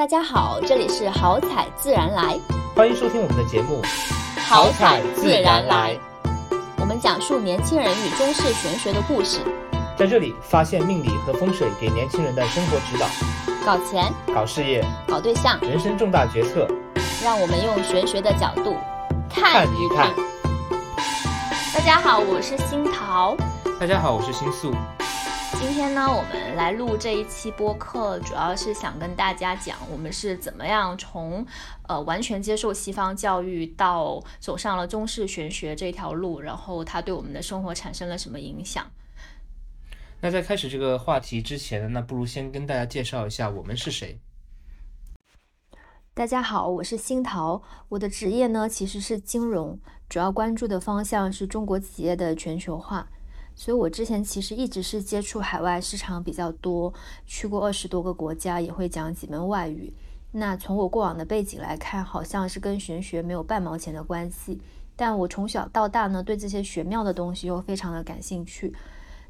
大家好，这里是好彩自然来，欢迎收听我们的节目。好彩自然来，我们讲述年轻人与中式玄学的故事，在这里发现命理和风水给年轻人的生活指导，搞钱、搞事业、搞对象，人生重大决策，让我们用玄学的角度看。一看。大家好，我是新桃。大家好，我是新素。今天呢，我们来录这一期播客，主要是想跟大家讲，我们是怎么样从呃完全接受西方教育到走上了中式玄学这条路，然后它对我们的生活产生了什么影响。那在开始这个话题之前呢，那不如先跟大家介绍一下我们是谁。大家好，我是新桃，我的职业呢其实是金融，主要关注的方向是中国企业的全球化。所以，我之前其实一直是接触海外市场比较多，去过二十多个国家，也会讲几门外语。那从我过往的背景来看，好像是跟玄学没有半毛钱的关系。但我从小到大呢，对这些玄妙的东西又非常的感兴趣。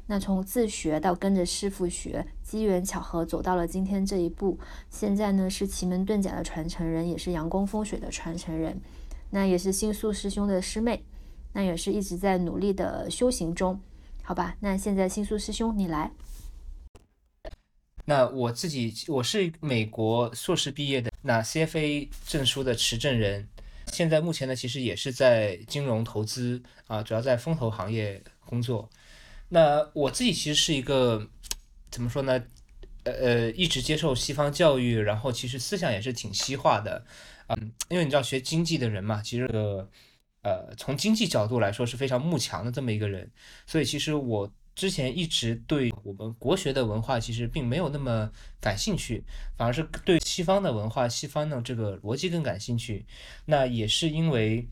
那从自学到跟着师傅学，机缘巧合走到了今天这一步。现在呢，是奇门遁甲的传承人，也是阳光风水的传承人。那也是新宿师兄的师妹，那也是一直在努力的修行中。好吧，那现在新宿师兄你来。那我自己我是美国硕士毕业的，那 CFA 证书的持证人，现在目前呢其实也是在金融投资啊，主要在风投行业工作。那我自己其实是一个怎么说呢？呃呃，一直接受西方教育，然后其实思想也是挺西化的，嗯，因为你知道学经济的人嘛，其实呃。呃，从经济角度来说是非常慕强的这么一个人，所以其实我之前一直对我们国学的文化其实并没有那么感兴趣，反而是对西方的文化、西方的这个逻辑更感兴趣。那也是因为，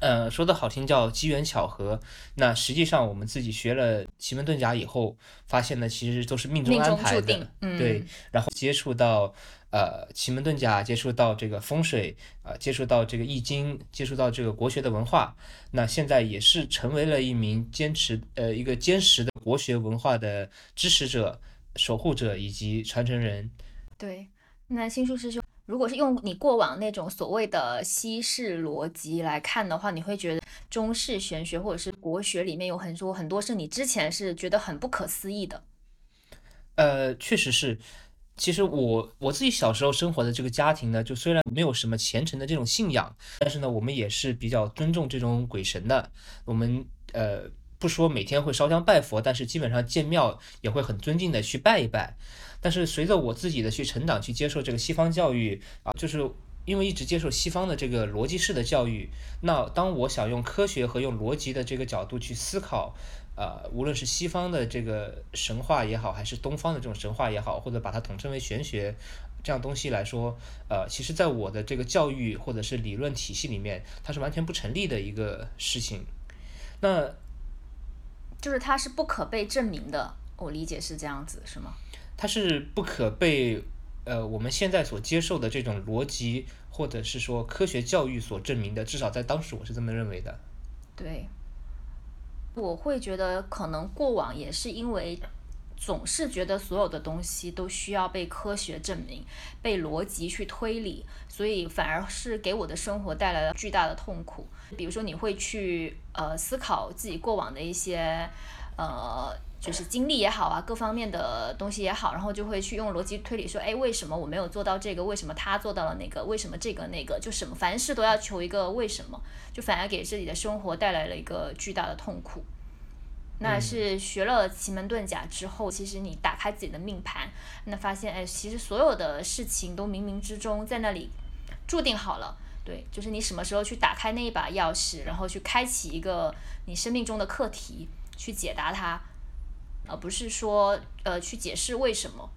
呃，说的好听叫机缘巧合。那实际上我们自己学了奇门遁甲以后，发现呢其实都是命中安排的，对，然后接触到。呃，奇门遁甲接触到这个风水，呃，接触到这个易经，接触到这个国学的文化，那现在也是成为了一名坚持呃一个坚实的国学文化的支持者、守护者以及传承人。对，那新书师兄，如果是用你过往那种所谓的西式逻辑来看的话，你会觉得中式玄学或者是国学里面有很多很多是你之前是觉得很不可思议的。呃，确实是。其实我我自己小时候生活的这个家庭呢，就虽然没有什么虔诚的这种信仰，但是呢，我们也是比较尊重这种鬼神的。我们呃不说每天会烧香拜佛，但是基本上见庙也会很尊敬的去拜一拜。但是随着我自己的去成长，去接受这个西方教育啊，就是因为一直接受西方的这个逻辑式的教育，那当我想用科学和用逻辑的这个角度去思考。呃，无论是西方的这个神话也好，还是东方的这种神话也好，或者把它统称为玄学这样东西来说，呃，其实在我的这个教育或者是理论体系里面，它是完全不成立的一个事情。那就是它是不可被证明的，我理解是这样子，是吗？它是不可被呃我们现在所接受的这种逻辑或者是说科学教育所证明的，至少在当时我是这么认为的。对。我会觉得，可能过往也是因为总是觉得所有的东西都需要被科学证明、被逻辑去推理，所以反而是给我的生活带来了巨大的痛苦。比如说，你会去呃思考自己过往的一些呃。就是经历也好啊，各方面的东西也好，然后就会去用逻辑推理说，哎，为什么我没有做到这个？为什么他做到了那个？为什么这个那个？就什么凡事都要求一个为什么，就反而给自己的生活带来了一个巨大的痛苦。那是学了奇门遁甲之后，其实你打开自己的命盘，那发现，哎，其实所有的事情都冥冥之中在那里注定好了。对，就是你什么时候去打开那一把钥匙，然后去开启一个你生命中的课题，去解答它。而不是说，呃，去解释为什么。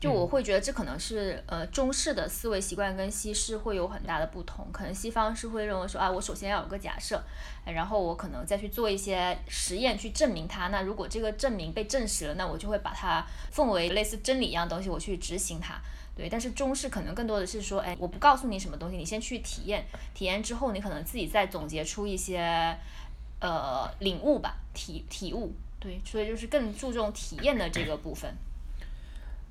就我会觉得这可能是，呃，中式的思维习惯跟西式会有很大的不同。可能西方是会认为说，啊，我首先要有个假设，然后我可能再去做一些实验去证明它。那如果这个证明被证实了，那我就会把它奉为类似真理一样东西，我去执行它。对，但是中式可能更多的是说，哎，我不告诉你什么东西，你先去体验，体验之后，你可能自己再总结出一些，呃，领悟吧，体体悟。对，所以就是更注重体验的这个部分。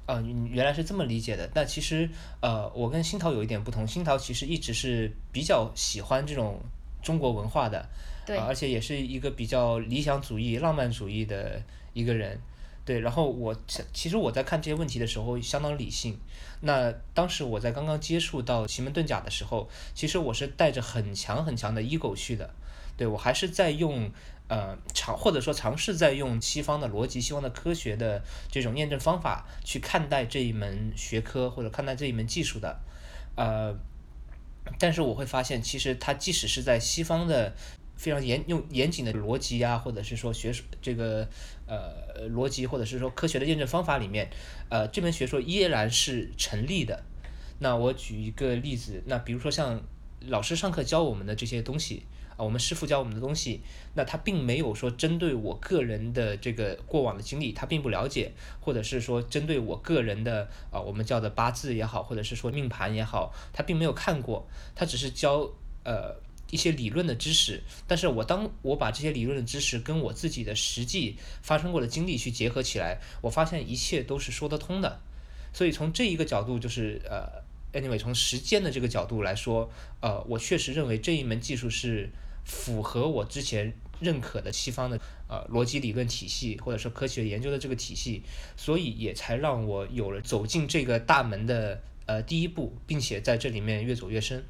啊，原来是这么理解的。但其实，呃，我跟新桃有一点不同。新桃其实一直是比较喜欢这种中国文化的，对，而且也是一个比较理想主义、浪漫主义的一个人。对，然后我其实我在看这些问题的时候相当理性。那当时我在刚刚接触到奇门遁甲的时候，其实我是带着很强很强的 ego 去的。对我还是在用。呃，尝或者说尝试在用西方的逻辑、西方的科学的这种验证方法去看待这一门学科或者看待这一门技术的，呃，但是我会发现，其实它即使是在西方的非常严用严谨的逻辑啊，或者是说学这个呃逻辑或者是说科学的验证方法里面，呃，这门学说依然是成立的。那我举一个例子，那比如说像老师上课教我们的这些东西。啊，我们师傅教我们的东西，那他并没有说针对我个人的这个过往的经历，他并不了解，或者是说针对我个人的啊，我们叫的八字也好，或者是说命盘也好，他并没有看过，他只是教呃一些理论的知识。但是我当我把这些理论的知识跟我自己的实际发生过的经历去结合起来，我发现一切都是说得通的。所以从这一个角度，就是呃，anyway，从时间的这个角度来说，呃，我确实认为这一门技术是。符合我之前认可的西方的呃逻辑理论体系，或者说科学研究的这个体系，所以也才让我有了走进这个大门的呃第一步，并且在这里面越走越深。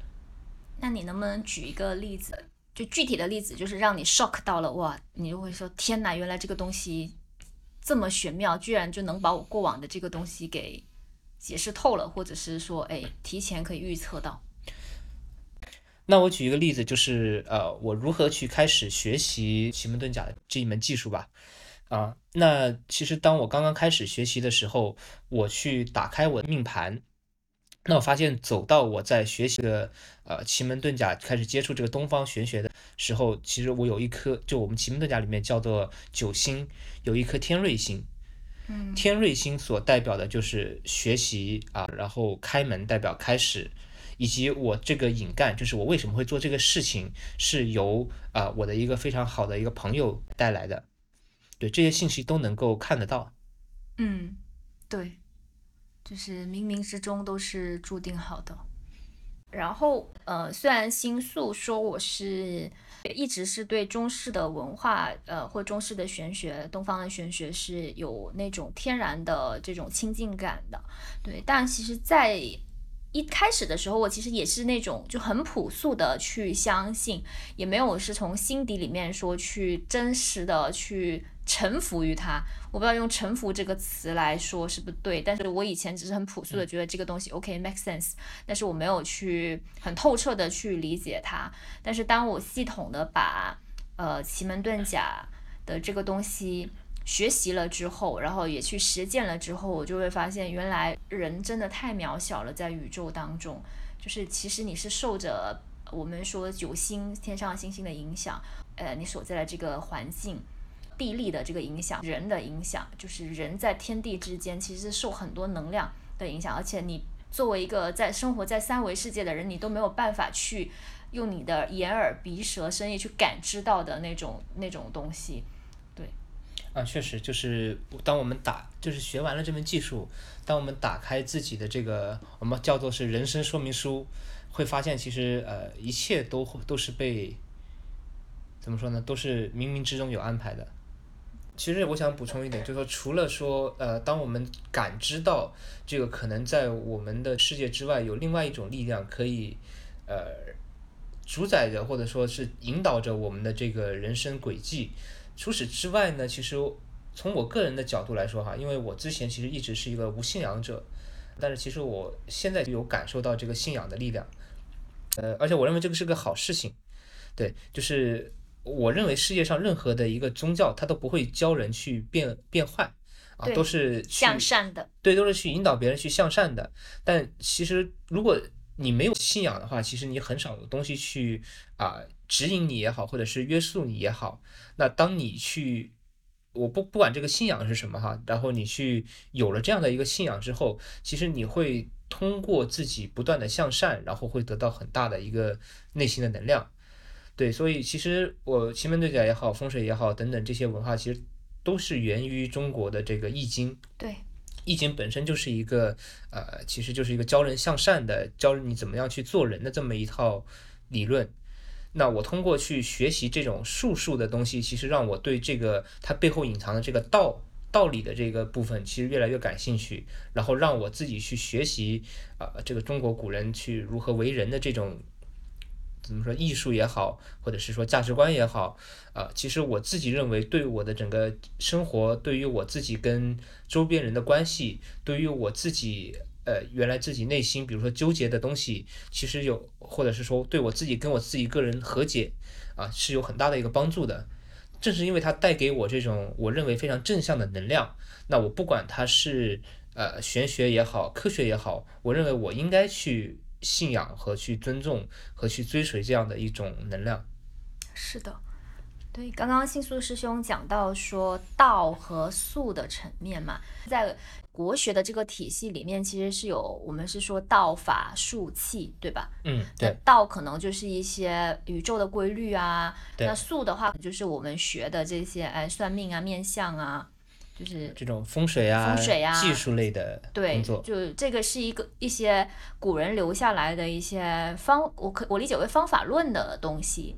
那你能不能举一个例子，就具体的例子，就是让你 shock 到了哇，你就会说天哪，原来这个东西这么玄妙，居然就能把我过往的这个东西给解释透了，或者是说哎提前可以预测到。那我举一个例子，就是呃，我如何去开始学习奇门遁甲的这一门技术吧。啊，那其实当我刚刚开始学习的时候，我去打开我的命盘，那我发现走到我在学习的呃奇门遁甲开始接触这个东方玄学的时候，其实我有一颗，就我们奇门遁甲里面叫做九星，有一颗天瑞星。嗯，天瑞星所代表的就是学习啊，然后开门代表开始。以及我这个引干，就是我为什么会做这个事情，是由啊我的一个非常好的一个朋友带来的，对这些信息都能够看得到。嗯，对，就是冥冥之中都是注定好的。然后呃，虽然星宿说我是一直是对中式的文化呃或中式的玄学、东方的玄学是有那种天然的这种亲近感的，对，但其实，在一开始的时候，我其实也是那种就很朴素的去相信，也没有是从心底里面说去真实的去臣服于它。我不知道用臣服这个词来说是不对，但是我以前只是很朴素的觉得这个东西 OK make sense，但是我没有去很透彻的去理解它。但是当我系统的把呃奇门遁甲的这个东西。学习了之后，然后也去实践了之后，我就会发现，原来人真的太渺小了，在宇宙当中，就是其实你是受着我们说九星天上星星的影响，呃，你所在的这个环境、地利的这个影响，人的影响，就是人在天地之间，其实受很多能量的影响，而且你作为一个在生活在三维世界的人，你都没有办法去用你的眼耳鼻舌身意去感知到的那种那种东西。啊，确实，就是当我们打，就是学完了这门技术，当我们打开自己的这个，我们叫做是人生说明书，会发现其实呃，一切都都是被怎么说呢？都是冥冥之中有安排的。其实我想补充一点，就是说，除了说呃，当我们感知到这个可能在我们的世界之外有另外一种力量可以呃主宰着，或者说是引导着我们的这个人生轨迹。除此之外呢，其实从我个人的角度来说哈，因为我之前其实一直是一个无信仰者，但是其实我现在就有感受到这个信仰的力量，呃，而且我认为这个是个好事情，对，就是我认为世界上任何的一个宗教，它都不会教人去变变坏啊，都是向善的，对，都是去引导别人去向善的。但其实如果你没有信仰的话，其实你很少有东西去啊。指引你也好，或者是约束你也好，那当你去，我不不管这个信仰是什么哈，然后你去有了这样的一个信仰之后，其实你会通过自己不断的向善，然后会得到很大的一个内心的能量。对，所以其实我奇门遁甲也好，风水也好等等这些文化，其实都是源于中国的这个易经。对，易经本身就是一个呃，其实就是一个教人向善的，教你怎么样去做人的这么一套理论。那我通过去学习这种术数的东西，其实让我对这个它背后隐藏的这个道道理的这个部分，其实越来越感兴趣。然后让我自己去学习啊，这个中国古人去如何为人的这种。怎么说艺术也好，或者是说价值观也好，啊，其实我自己认为，对我的整个生活，对于我自己跟周边人的关系，对于我自己，呃，原来自己内心，比如说纠结的东西，其实有，或者是说对我自己跟我自己个人和解，啊，是有很大的一个帮助的。正是因为它带给我这种我认为非常正向的能量，那我不管它是呃玄学也好，科学也好，我认为我应该去。信仰和去尊重和去追随这样的一种能量，是的，对。刚刚信素师兄讲到说道和术的层面嘛，在国学的这个体系里面，其实是有我们是说道法术器，对吧？嗯，对。道可能就是一些宇宙的规律啊，那术的话就是我们学的这些哎算命啊、面相啊。就是这种风水啊、风水啊、技术类的工作，就这个是一个一些古人留下来的一些方，我可我理解为方法论的东西。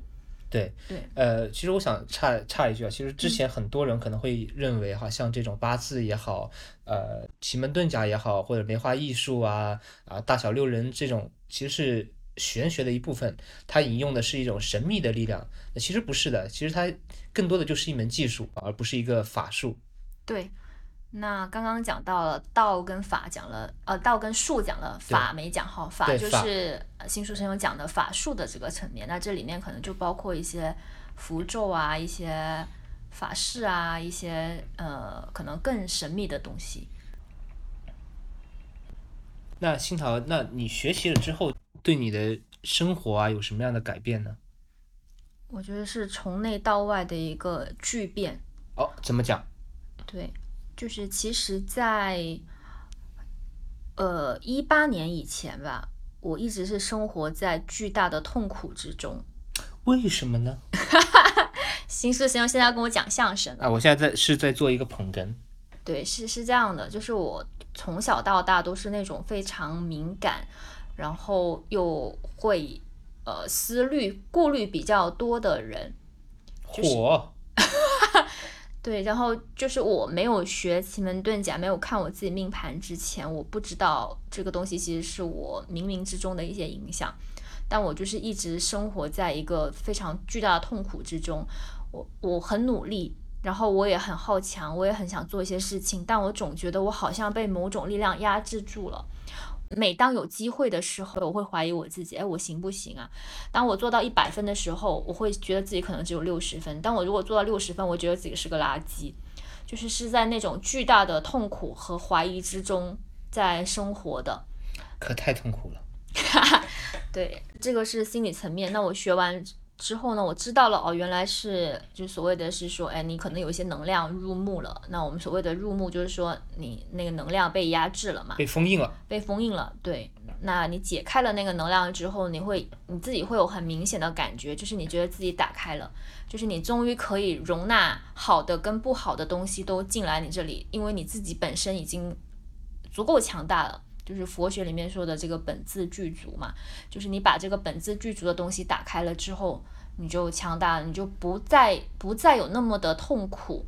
对对，呃，其实我想插插一句啊，其实之前很多人可能会认为哈，像这种八字也好，呃，奇门遁甲也好，或者梅花易数啊啊，大小六壬这种，其实是玄学的一部分，它引用的是一种神秘的力量。那其实不是的，其实它更多的就是一门技术，而不是一个法术。对，那刚刚讲到了道跟法，讲了呃道跟术讲了，法没讲好，法就是新书生有讲的法术的这个层面。那这里面可能就包括一些符咒啊，一些法事啊，一些呃可能更神秘的东西。那新桃，那你学习了之后，对你的生活啊有什么样的改变呢？我觉得是从内到外的一个巨变。哦，怎么讲？对，就是其实，在呃一八年以前吧，我一直是生活在巨大的痛苦之中。为什么呢？新师兄现在要跟我讲相声啊，我现在在是在做一个捧哏。对，是是这样的，就是我从小到大都是那种非常敏感，然后又会呃思虑顾虑比较多的人。火。对，然后就是我没有学奇门遁甲，没有看我自己命盘之前，我不知道这个东西其实是我冥冥之中的一些影响。但我就是一直生活在一个非常巨大的痛苦之中。我我很努力，然后我也很好强，我也很想做一些事情，但我总觉得我好像被某种力量压制住了。每当有机会的时候，我会怀疑我自己，哎，我行不行啊？当我做到一百分的时候，我会觉得自己可能只有六十分。但我如果做到六十分，我觉得自己是个垃圾，就是是在那种巨大的痛苦和怀疑之中在生活的。可太痛苦了。对，这个是心理层面。那我学完。之后呢，我知道了哦，原来是就所谓的是说，哎，你可能有一些能量入目了。那我们所谓的入目，就是说你那个能量被压制了嘛，被封印了，被封印了。对，那你解开了那个能量之后，你会你自己会有很明显的感觉，就是你觉得自己打开了，就是你终于可以容纳好的跟不好的东西都进来你这里，因为你自己本身已经足够强大了。就是佛学里面说的这个本自具足嘛，就是你把这个本自具足的东西打开了之后，你就强大了，你就不再不再有那么的痛苦，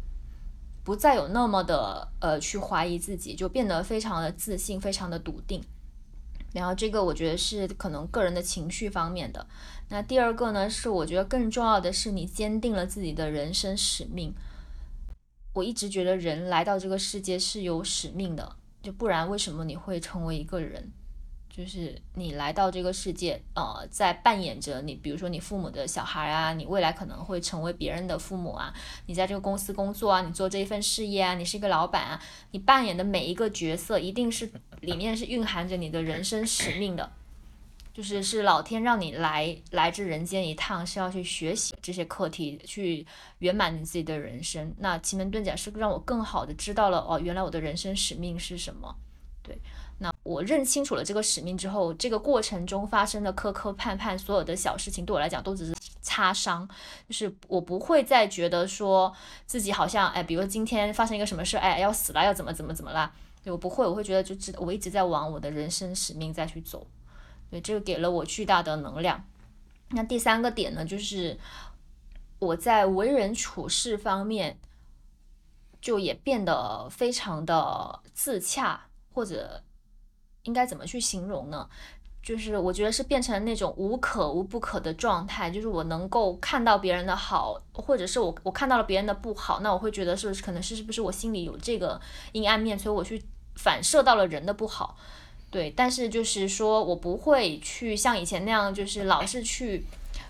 不再有那么的呃去怀疑自己，就变得非常的自信，非常的笃定。然后这个我觉得是可能个人的情绪方面的。那第二个呢，是我觉得更重要的是你坚定了自己的人生使命。我一直觉得人来到这个世界是有使命的。就不然，为什么你会成为一个人？就是你来到这个世界，呃，在扮演着你，比如说你父母的小孩啊，你未来可能会成为别人的父母啊，你在这个公司工作啊，你做这一份事业啊，你是一个老板啊，你扮演的每一个角色，一定是里面是蕴含着你的人生使命的。就是是老天让你来来这人间一趟，是要去学习这些课题，去圆满你自己的人生。那奇门遁甲是让我更好的知道了哦，原来我的人生使命是什么。对，那我认清楚了这个使命之后，这个过程中发生的磕磕绊绊，所有的小事情对我来讲都只是擦伤，就是我不会再觉得说自己好像哎，比如今天发生一个什么事，哎，要死了，要怎么怎么怎么啦。对我不会，我会觉得就知我一直在往我的人生使命再去走。这个给了我巨大的能量。那第三个点呢，就是我在为人处事方面，就也变得非常的自洽，或者应该怎么去形容呢？就是我觉得是变成那种无可无不可的状态，就是我能够看到别人的好，或者是我我看到了别人的不好，那我会觉得是不是可能是是不是我心里有这个阴暗面，所以我去反射到了人的不好。对，但是就是说我不会去像以前那样，就是老是去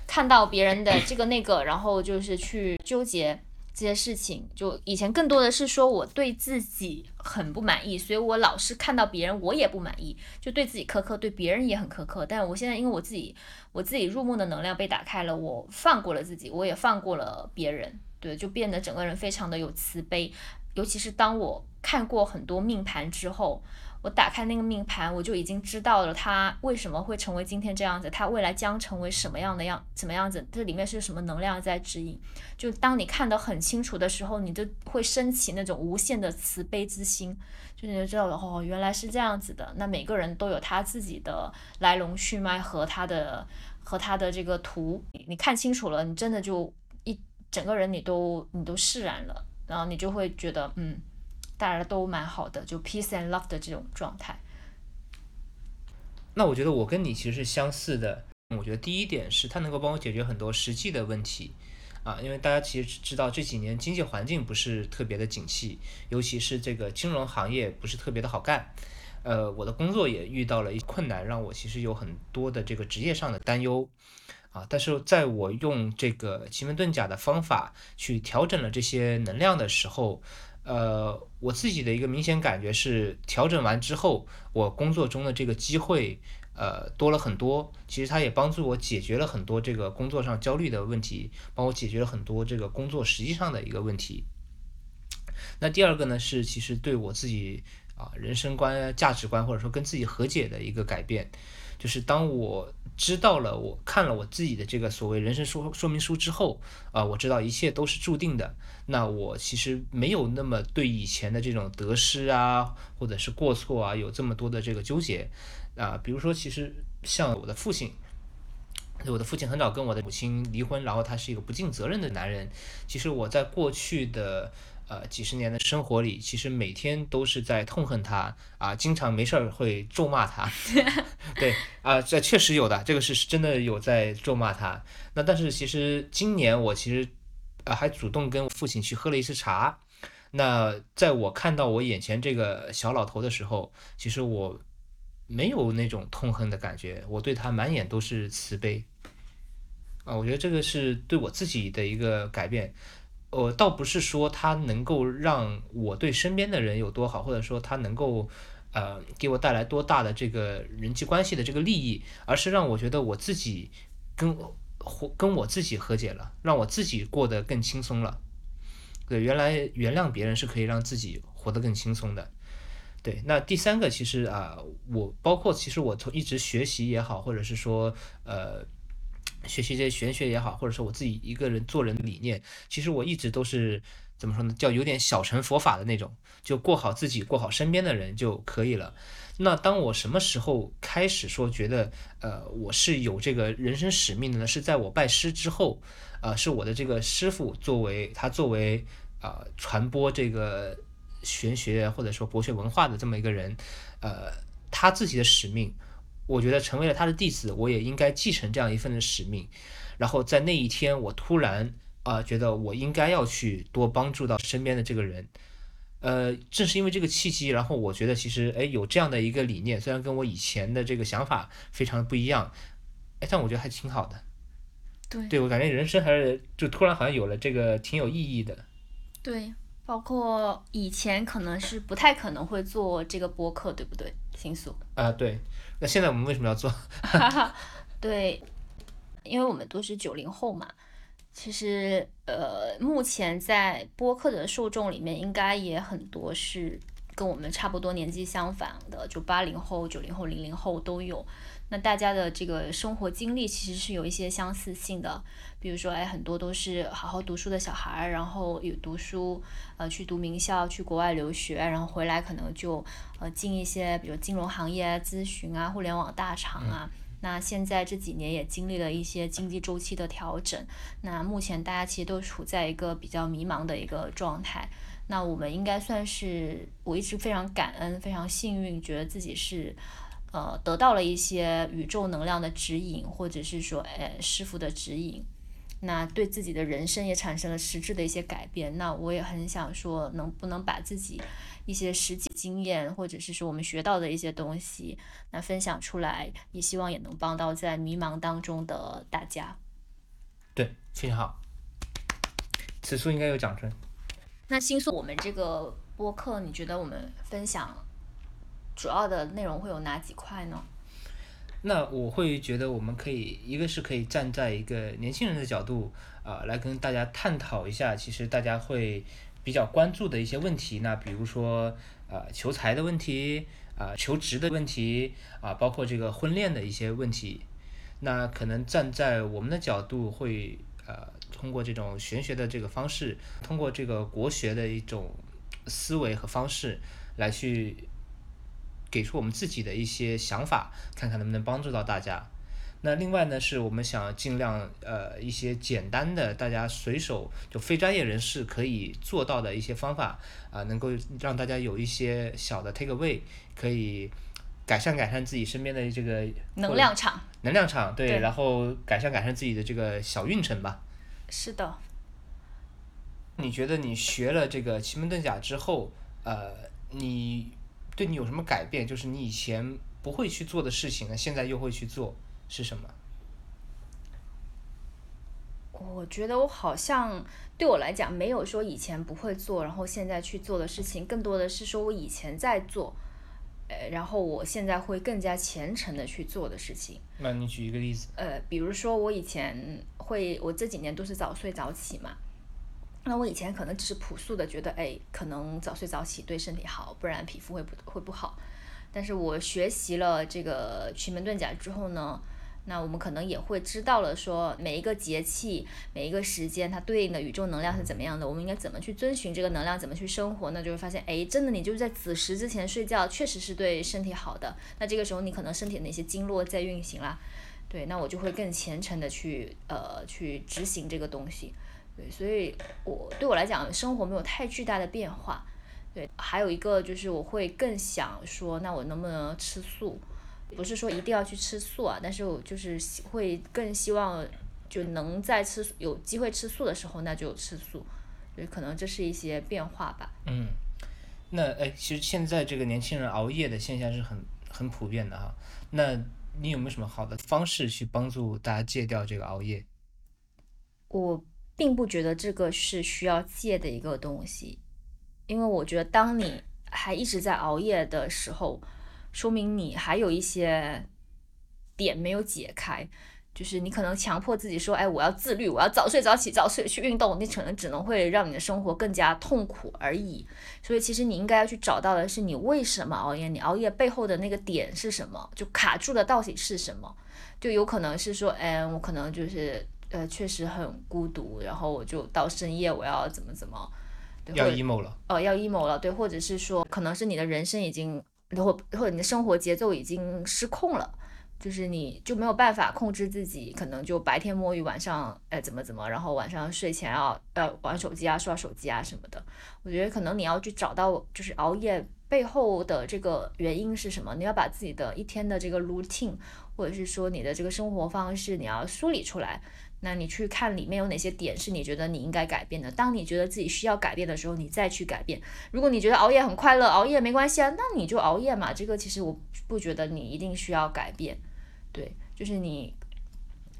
看到别人的这个那个，然后就是去纠结这些事情。就以前更多的是说我对自己很不满意，所以我老是看到别人我也不满意，就对自己苛刻，对别人也很苛刻。但我现在因为我自己我自己入梦的能量被打开了，我放过了自己，我也放过了别人，对，就变得整个人非常的有慈悲。尤其是当我看过很多命盘之后。我打开那个命盘，我就已经知道了他为什么会成为今天这样子，他未来将成为什么样的样，怎么样子，这里面是什么能量在指引？就当你看得很清楚的时候，你就会升起那种无限的慈悲之心，就你就知道了哦，原来是这样子的。那每个人都有他自己的来龙去脉和他的和他的这个图，你看清楚了，你真的就一整个人你都你都释然了，然后你就会觉得嗯。大家都蛮好的，就 peace and love 的这种状态。那我觉得我跟你其实是相似的。我觉得第一点是它能够帮我解决很多实际的问题啊，因为大家其实知道这几年经济环境不是特别的景气，尤其是这个金融行业不是特别的好干。呃，我的工作也遇到了一些困难，让我其实有很多的这个职业上的担忧啊。但是在我用这个奇门遁甲的方法去调整了这些能量的时候。呃，我自己的一个明显感觉是，调整完之后，我工作中的这个机会，呃，多了很多。其实它也帮助我解决了很多这个工作上焦虑的问题，帮我解决了很多这个工作实际上的一个问题。那第二个呢，是其实对我自己啊人生观、价值观，或者说跟自己和解的一个改变。就是当我知道了，我看了我自己的这个所谓人生说说明书之后，啊，我知道一切都是注定的。那我其实没有那么对以前的这种得失啊，或者是过错啊，有这么多的这个纠结啊。比如说，其实像我的父亲，我的父亲很早跟我的母亲离婚，然后他是一个不尽责任的男人。其实我在过去的。呃，几十年的生活里，其实每天都是在痛恨他啊，经常没事儿会咒骂他。对啊，这确实有的，这个是真的有在咒骂他。那但是其实今年我其实呃还主动跟父亲去喝了一次茶。那在我看到我眼前这个小老头的时候，其实我没有那种痛恨的感觉，我对他满眼都是慈悲。啊，我觉得这个是对我自己的一个改变。呃，倒不是说他能够让我对身边的人有多好，或者说他能够，呃，给我带来多大的这个人际关系的这个利益，而是让我觉得我自己跟和跟我自己和解了，让我自己过得更轻松了。对，原来原谅别人是可以让自己活得更轻松的。对，那第三个其实啊，我包括其实我从一直学习也好，或者是说呃。学习这些玄学也好，或者说我自己一个人做人的理念，其实我一直都是怎么说呢？叫有点小乘佛法的那种，就过好自己，过好身边的人就可以了。那当我什么时候开始说觉得，呃，我是有这个人生使命的呢？是在我拜师之后，呃，是我的这个师傅作为他作为啊传播这个玄学或者说博学文化的这么一个人，呃，他自己的使命。我觉得成为了他的弟子，我也应该继承这样一份的使命。然后在那一天，我突然啊，觉得我应该要去多帮助到身边的这个人。呃，正是因为这个契机，然后我觉得其实哎，有这样的一个理念，虽然跟我以前的这个想法非常的不一样，哎，但我觉得还挺好的。对，对我感觉人生还是就突然好像有了这个挺有意义的。对，包括以前可能是不太可能会做这个播客，对不对，星宿？啊，对。那现在我们为什么要做？对，因为我们都是九零后嘛。其实，呃，目前在播客的受众里面，应该也很多是跟我们差不多年纪相反的，就八零后、九零后、零零后都有。那大家的这个生活经历其实是有一些相似性的，比如说，哎，很多都是好好读书的小孩儿，然后有读书，呃，去读名校，去国外留学，然后回来可能就呃进一些，比如金融行业咨询啊、互联网大厂啊。那现在这几年也经历了一些经济周期的调整，那目前大家其实都处在一个比较迷茫的一个状态。那我们应该算是，我一直非常感恩、非常幸运，觉得自己是。呃，得到了一些宇宙能量的指引，或者是说，哎，师傅的指引，那对自己的人生也产生了实质的一些改变。那我也很想说，能不能把自己一些实际经验，或者是说我们学到的一些东西，那分享出来，也希望也能帮到在迷茫当中的大家。对，非常好。此处应该有掌声。那新宿，我们这个播客，你觉得我们分享？主要的内容会有哪几块呢？那我会觉得我们可以，一个是可以站在一个年轻人的角度啊，来跟大家探讨一下，其实大家会比较关注的一些问题。那比如说啊，求财的问题啊，求职的问题啊，包括这个婚恋的一些问题。那可能站在我们的角度，会呃，通过这种玄学的这个方式，通过这个国学的一种思维和方式来去。给出我们自己的一些想法，看看能不能帮助到大家。那另外呢，是我们想尽量呃一些简单的，大家随手就非专业人士可以做到的一些方法啊，能够让大家有一些小的 take away，可以改善改善自己身边的这个能量场。能量场对，然后改善改善自己的这个小运程吧。是的。你觉得你学了这个奇门遁甲之后，呃，你？对你有什么改变？就是你以前不会去做的事情呢，现在又会去做，是什么？我觉得我好像对我来讲，没有说以前不会做，然后现在去做的事情，更多的是说我以前在做，呃，然后我现在会更加虔诚的去做的事情。那你举一个例子。呃，比如说我以前会，我这几年都是早睡早起嘛。那我以前可能只是朴素的觉得，哎，可能早睡早起对身体好，不然皮肤会不会不好。但是我学习了这个奇门遁甲之后呢，那我们可能也会知道了，说每一个节气、每一个时间它对应的宇宙能量是怎么样的，我们应该怎么去遵循这个能量，怎么去生活呢？就会发现，哎，真的你就是在子时之前睡觉，确实是对身体好的。那这个时候你可能身体的那些经络在运行啦，对，那我就会更虔诚的去呃去执行这个东西。对，所以我对我来讲，生活没有太巨大的变化。对，还有一个就是我会更想说，那我能不能吃素？不是说一定要去吃素啊，但是我就是会更希望就能在吃有机会吃素的时候，那就吃素。对，可能这是一些变化吧。嗯，那哎，其实现在这个年轻人熬夜的现象是很很普遍的哈。那你有没有什么好的方式去帮助大家戒掉这个熬夜？我。并不觉得这个是需要戒的一个东西，因为我觉得当你还一直在熬夜的时候，说明你还有一些点没有解开，就是你可能强迫自己说，哎，我要自律，我要早睡早起，早睡去运动，你可能只能会让你的生活更加痛苦而已。所以其实你应该要去找到的是你为什么熬夜，你熬夜背后的那个点是什么，就卡住的到底是什么？就有可能是说，哎，我可能就是。呃，确实很孤独，然后我就到深夜，我要怎么怎么，要 emo 了，哦，要 emo 了，对，或者是说，可能是你的人生已经，或或者你的生活节奏已经失控了，就是你就没有办法控制自己，可能就白天摸鱼，晚上哎怎么怎么，然后晚上睡前要要玩手机啊，刷手机啊什么的。我觉得可能你要去找到，就是熬夜背后的这个原因是什么，你要把自己的一天的这个 routine，或者是说你的这个生活方式，你要梳理出来。那你去看里面有哪些点是你觉得你应该改变的？当你觉得自己需要改变的时候，你再去改变。如果你觉得熬夜很快乐，熬夜没关系啊，那你就熬夜嘛。这个其实我不觉得你一定需要改变，对，就是你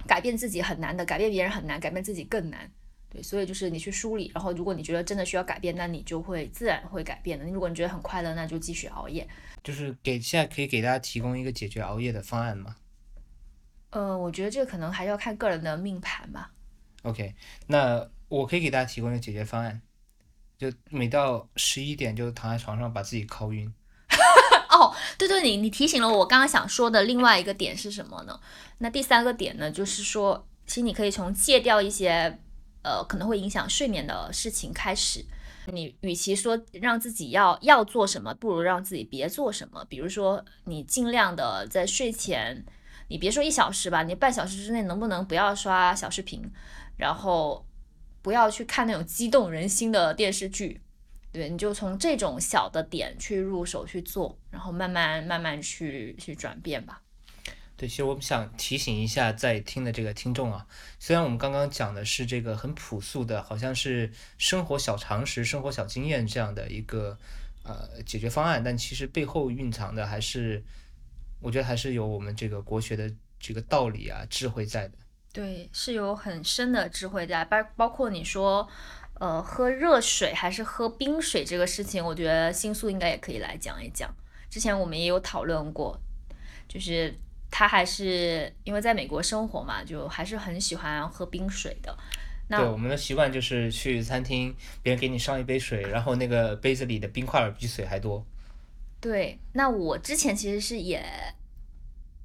改变自己很难的，改变别人很难，改变自己更难，对。所以就是你去梳理，然后如果你觉得真的需要改变，那你就会自然会改变的。你如果你觉得很快乐，那就继续熬夜。就是给现在可以给大家提供一个解决熬夜的方案吗？呃，我觉得这个可能还要看个人的命盘吧。OK，那我可以给大家提供一个解决方案。就每到十一点就躺在床上把自己敲晕。哦，对对，你你提醒了我，刚刚想说的另外一个点是什么呢？那第三个点呢，就是说，其实你可以从戒掉一些呃可能会影响睡眠的事情开始。你与其说让自己要要做什么，不如让自己别做什么。比如说，你尽量的在睡前，你别说一小时吧，你半小时之内能不能不要刷小视频，然后不要去看那种激动人心的电视剧。对，你就从这种小的点去入手去做，然后慢慢慢慢去去转变吧。对，其实我们想提醒一下在听的这个听众啊，虽然我们刚刚讲的是这个很朴素的，好像是生活小常识、生活小经验这样的一个呃解决方案，但其实背后蕴藏的还是，我觉得还是有我们这个国学的这个道理啊、智慧在的。对，是有很深的智慧在，包包括你说。呃，喝热水还是喝冰水这个事情，我觉得星宿应该也可以来讲一讲。之前我们也有讨论过，就是他还是因为在美国生活嘛，就还是很喜欢喝冰水的。那对我们的习惯就是去餐厅，别人给你上一杯水，然后那个杯子里的冰块比水还多。对，那我之前其实是也，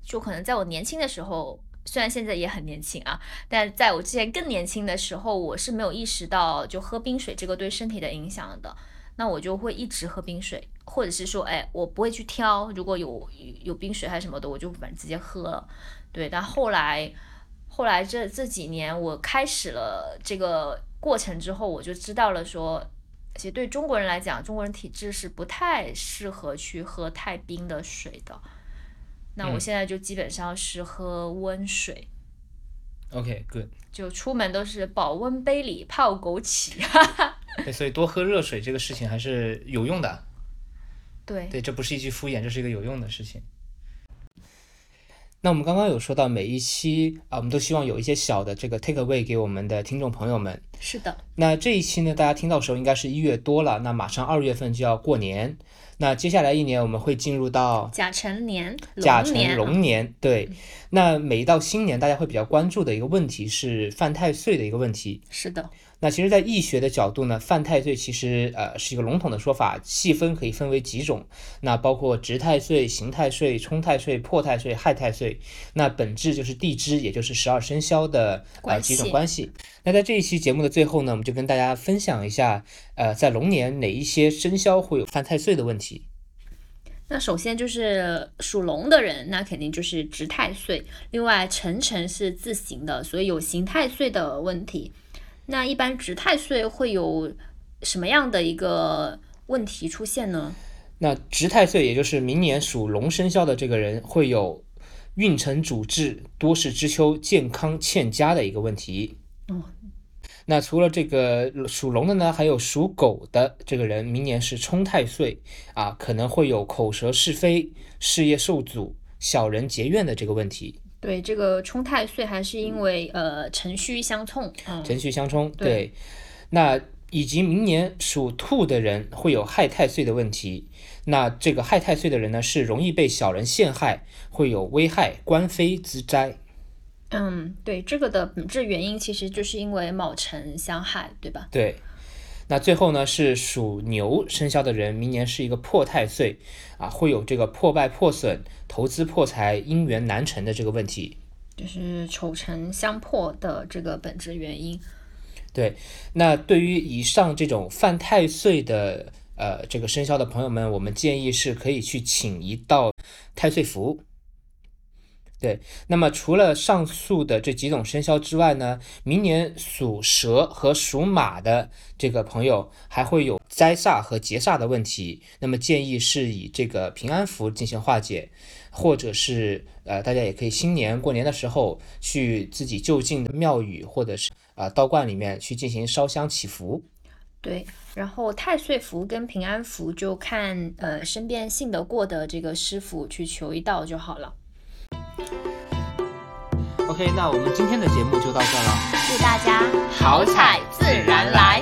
就可能在我年轻的时候。虽然现在也很年轻啊，但在我之前更年轻的时候，我是没有意识到就喝冰水这个对身体的影响的。那我就会一直喝冰水，或者是说，哎，我不会去挑，如果有有冰水还是什么的，我就反正直接喝了。对，但后来后来这这几年我开始了这个过程之后，我就知道了说，其实对中国人来讲，中国人体质是不太适合去喝太冰的水的。那我现在就基本上是喝温水。OK，good。就出门都是保温杯里泡枸杞。对，所以多喝热水这个事情还是有用的。对。对，这不是一句敷衍，这是一个有用的事情。那我们刚刚有说到每一期啊，我们都希望有一些小的这个 take away 给我们的听众朋友们。是的。那这一期呢，大家听到时候应该是一月多了，那马上二月份就要过年。那接下来一年我们会进入到甲辰年，甲辰龙年。对，那每一到新年，大家会比较关注的一个问题是犯太岁的一个问题。是的。那其实，在易学的角度呢，犯太岁其实呃是一个笼统的说法，细分可以分为几种。那包括值太岁、刑太岁、冲太岁、破太岁、害太岁。那本质就是地支，也就是十二生肖的呃几种关系。那在这一期节目的最后呢，我们就跟大家分享一下，呃，在龙年哪一些生肖会有犯太岁的问题。那首先就是属龙的人，那肯定就是值太岁。另外，辰辰是自刑的，所以有刑太岁的问题。那一般值太岁会有什么样的一个问题出现呢？那值太岁，也就是明年属龙生肖的这个人，会有运程主治、多事之秋、健康欠佳的一个问题。哦。那除了这个属龙的呢，还有属狗的这个人，明年是冲太岁啊，可能会有口舌是非、事业受阻、小人结怨的这个问题。对这个冲太岁还是因为呃辰戌相冲，辰戌相冲。对，那以及明年属兔的人会有害太岁的问题。那这个害太岁的人呢，是容易被小人陷害，会有危害官非之灾。嗯，对，这个的本质原因其实就是因为卯辰相害，对吧？对。那最后呢，是属牛生肖的人，明年是一个破太岁啊，会有这个破败破损、投资破财、姻缘难成的这个问题，就是丑辰相破的这个本质原因。对，那对于以上这种犯太岁的呃这个生肖的朋友们，我们建议是可以去请一道太岁符。对，那么除了上述的这几种生肖之外呢，明年属蛇和属马的这个朋友还会有灾煞和劫煞的问题。那么建议是以这个平安符进行化解，或者是呃，大家也可以新年过年的时候去自己就近的庙宇或者是啊道观里面去进行烧香祈福。对，然后太岁符跟平安符就看呃身边信得过的这个师傅去求一道就好了。OK，那我们今天的节目就到这了。祝大家好彩自然来。